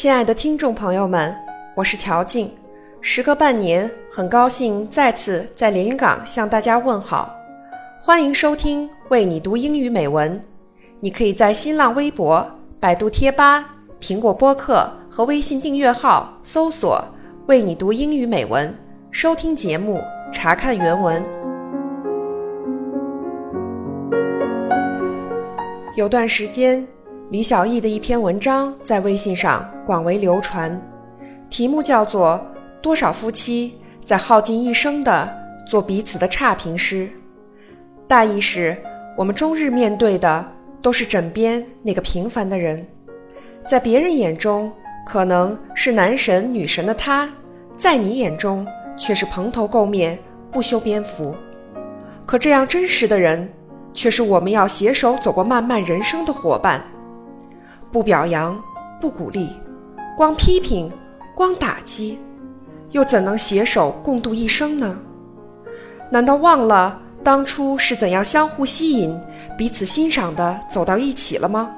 亲爱的听众朋友们，我是乔静。时隔半年，很高兴再次在连云港向大家问好。欢迎收听《为你读英语美文》。你可以在新浪微博、百度贴吧、苹果播客和微信订阅号搜索“为你读英语美文”，收听节目，查看原文。有段时间，李小艺的一篇文章在微信上广为流传，题目叫做。多少夫妻在耗尽一生的做彼此的差评师？大意是，我们终日面对的都是枕边那个平凡的人，在别人眼中可能是男神女神的他，在你眼中却是蓬头垢面、不修边幅。可这样真实的人，却是我们要携手走过漫漫人生的伙伴。不表扬，不鼓励，光批评，光打击。又怎能携手共度一生呢？难道忘了当初是怎样相互吸引、彼此欣赏的走到一起了吗？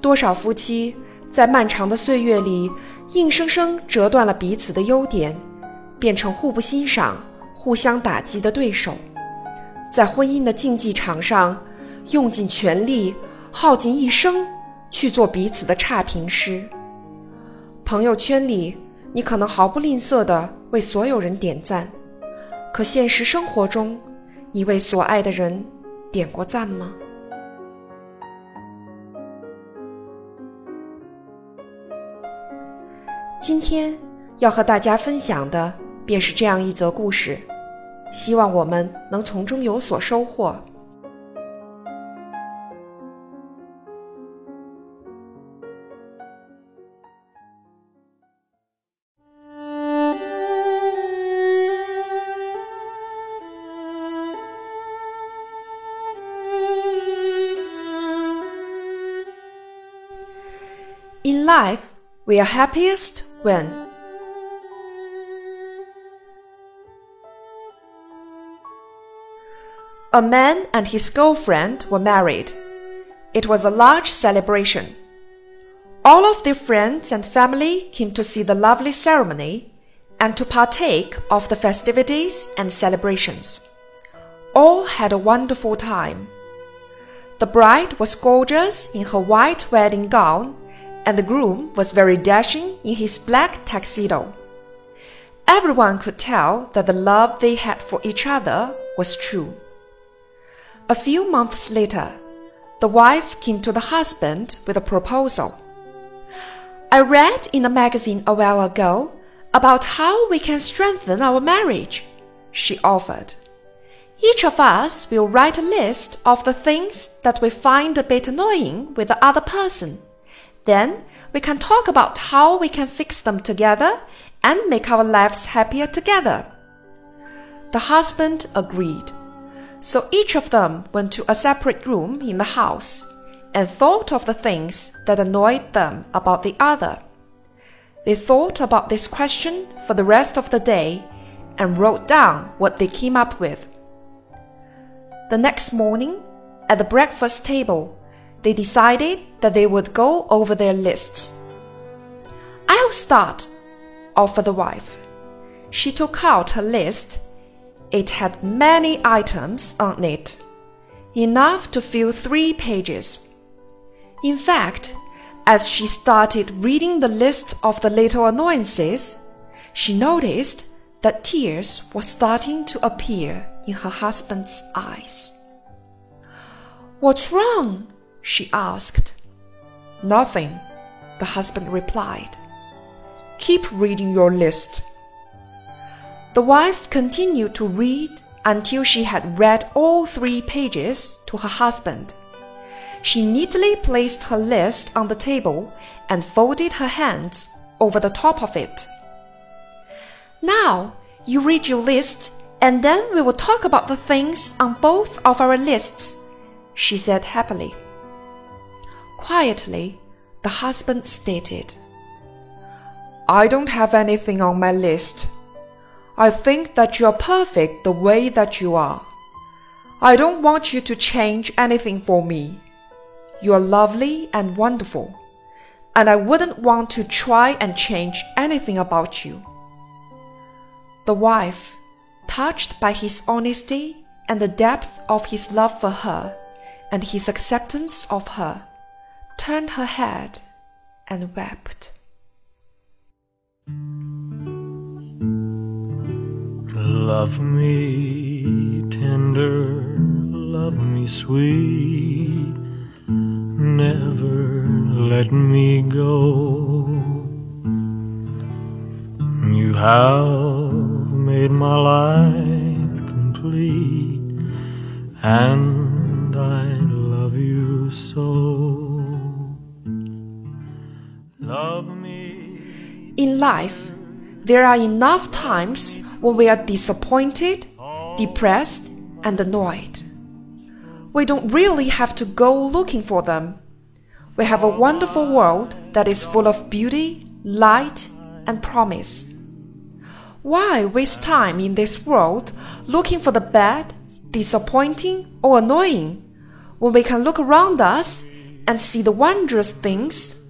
多少夫妻在漫长的岁月里，硬生生折断了彼此的优点，变成互不欣赏、互相打击的对手，在婚姻的竞技场上，用尽全力、耗尽一生去做彼此的差评师。朋友圈里。你可能毫不吝啬地为所有人点赞，可现实生活中，你为所爱的人点过赞吗？今天要和大家分享的便是这样一则故事，希望我们能从中有所收获。Life, we are happiest when a man and his girlfriend were married. It was a large celebration. All of their friends and family came to see the lovely ceremony and to partake of the festivities and celebrations. All had a wonderful time. The bride was gorgeous in her white wedding gown and the groom was very dashing in his black tuxedo. Everyone could tell that the love they had for each other was true. A few months later, the wife came to the husband with a proposal. I read in a magazine a while ago about how we can strengthen our marriage, she offered. Each of us will write a list of the things that we find a bit annoying with the other person. Then we can talk about how we can fix them together and make our lives happier together. The husband agreed. So each of them went to a separate room in the house and thought of the things that annoyed them about the other. They thought about this question for the rest of the day and wrote down what they came up with. The next morning, at the breakfast table, they decided that they would go over their lists. I'll start, offered the wife. She took out her list. It had many items on it, enough to fill three pages. In fact, as she started reading the list of the little annoyances, she noticed that tears were starting to appear in her husband's eyes. What's wrong? She asked. Nothing, the husband replied. Keep reading your list. The wife continued to read until she had read all three pages to her husband. She neatly placed her list on the table and folded her hands over the top of it. Now, you read your list, and then we will talk about the things on both of our lists, she said happily. Quietly, the husband stated, I don't have anything on my list. I think that you are perfect the way that you are. I don't want you to change anything for me. You are lovely and wonderful. and I wouldn't want to try and change anything about you. The wife, touched by his honesty and the depth of his love for her and his acceptance of her, turned her head and wept. Love me tender, love me sweet, never let me go. You have made my life complete, and I love you so. In life, there are enough times when we are disappointed, depressed, and annoyed. We don't really have to go looking for them. We have a wonderful world that is full of beauty, light, and promise. Why waste time in this world looking for the bad, disappointing, or annoying when we can look around us and see the wondrous things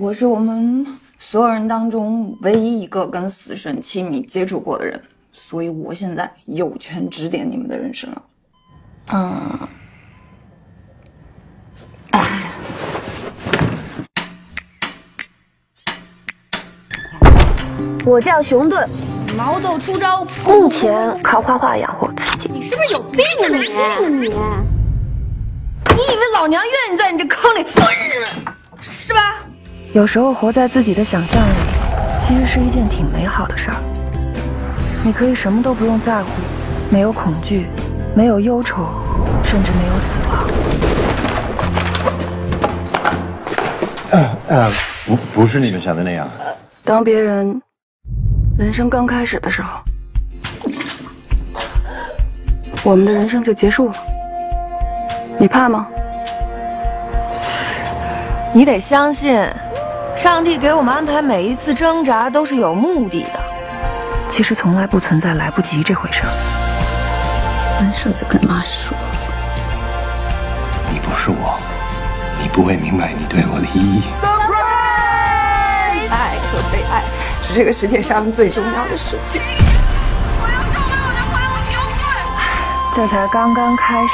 我是我们所有人当中唯一一个跟死神亲密接触过的人，所以我现在有权指点你们的人生了。嗯，哎，我叫熊顿，毛豆出招，目前靠画画养活自己。你是不是有病啊你？你你以为老娘愿意在你这坑里蹲着？有时候活在自己的想象里，其实是一件挺美好的事儿。你可以什么都不用在乎，没有恐惧，没有忧愁，甚至没有死亡。呃，不不是你们想的那样。当别人人生刚开始的时候，我们的人生就结束了。你怕吗？你得相信，上帝给我们安排每一次挣扎都是有目的的。其实从来不存在来不及这回事儿。分手就跟妈说，你不是我，你不会明白你对我的意义。爱和被爱是这个世界上最重要的事情。这才刚刚开始，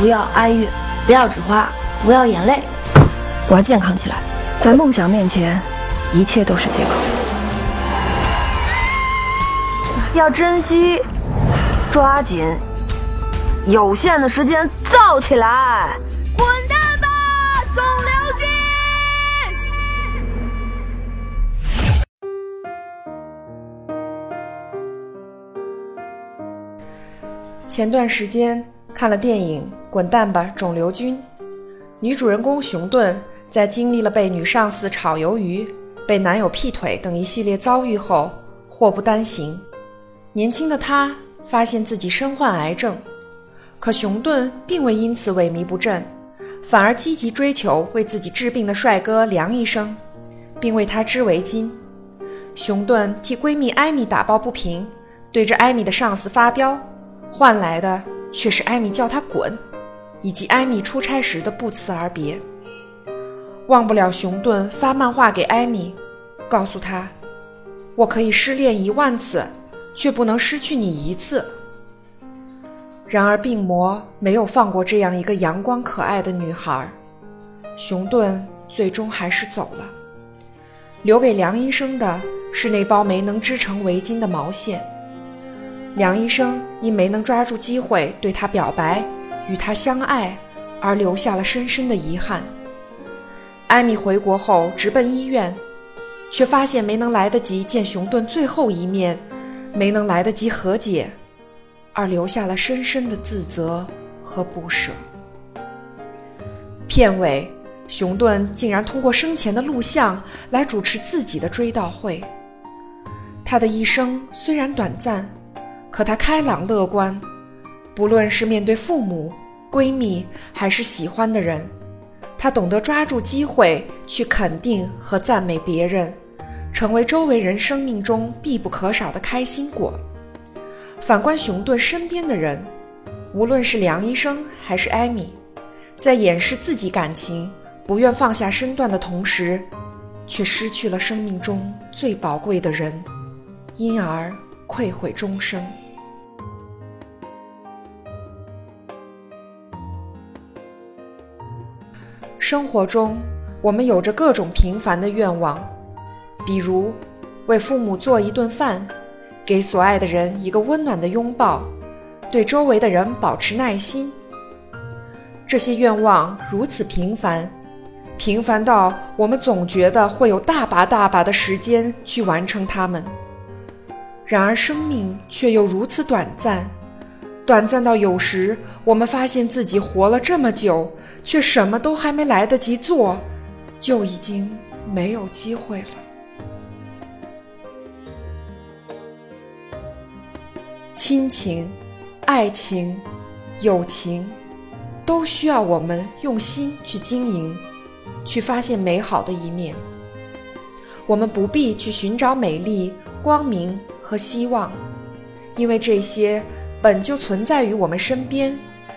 不要哀怨，不要纸花，不要眼泪，我要健康起来。在梦想面前，一切都是借口。要珍惜，抓紧，有限的时间造起来。滚蛋吧，肿瘤君！前段时间看了电影《滚蛋吧，肿瘤君》，女主人公熊顿在经历了被女上司炒鱿鱼、被男友劈腿等一系列遭遇后，祸不单行。年轻的她发现自己身患癌症，可熊顿并未因此萎靡不振，反而积极追求为自己治病的帅哥梁医生，并为他织围巾。熊顿替闺蜜艾米打抱不平，对着艾米的上司发飙。换来的却是艾米叫他滚，以及艾米出差时的不辞而别。忘不了熊顿发漫画给艾米，告诉他：“我可以失恋一万次，却不能失去你一次。”然而病魔没有放过这样一个阳光可爱的女孩，熊顿最终还是走了，留给梁医生的是那包没能织成围巾的毛线。梁医生因没能抓住机会对她表白，与她相爱，而留下了深深的遗憾。艾米回国后直奔医院，却发现没能来得及见熊顿最后一面，没能来得及和解，而留下了深深的自责和不舍。片尾，熊顿竟然通过生前的录像来主持自己的追悼会。他的一生虽然短暂，可他开朗乐观，不论是面对父母、闺蜜还是喜欢的人，他懂得抓住机会去肯定和赞美别人，成为周围人生命中必不可少的开心果。反观熊顿身边的人，无论是梁医生还是艾米，在掩饰自己感情、不愿放下身段的同时，却失去了生命中最宝贵的人，因而愧悔终生。生活中，我们有着各种平凡的愿望，比如为父母做一顿饭，给所爱的人一个温暖的拥抱，对周围的人保持耐心。这些愿望如此平凡，平凡到我们总觉得会有大把大把的时间去完成它们。然而，生命却又如此短暂，短暂到有时我们发现自己活了这么久，却什么都还没来得及做，就已经没有机会了。亲情、爱情、友情，都需要我们用心去经营，去发现美好的一面。我们不必去寻找美丽、光明。和希望，因为这些本就存在于我们身边，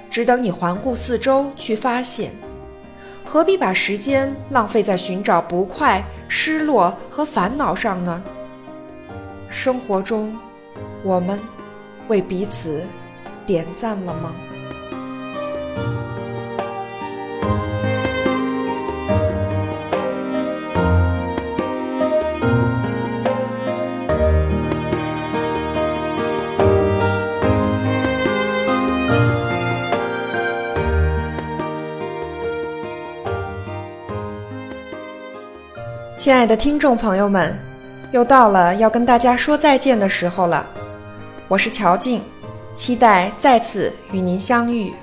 只等你环顾四周去发现。何必把时间浪费在寻找不快、失落和烦恼上呢？生活中，我们为彼此点赞了吗？亲爱的听众朋友们，又到了要跟大家说再见的时候了。我是乔静，期待再次与您相遇。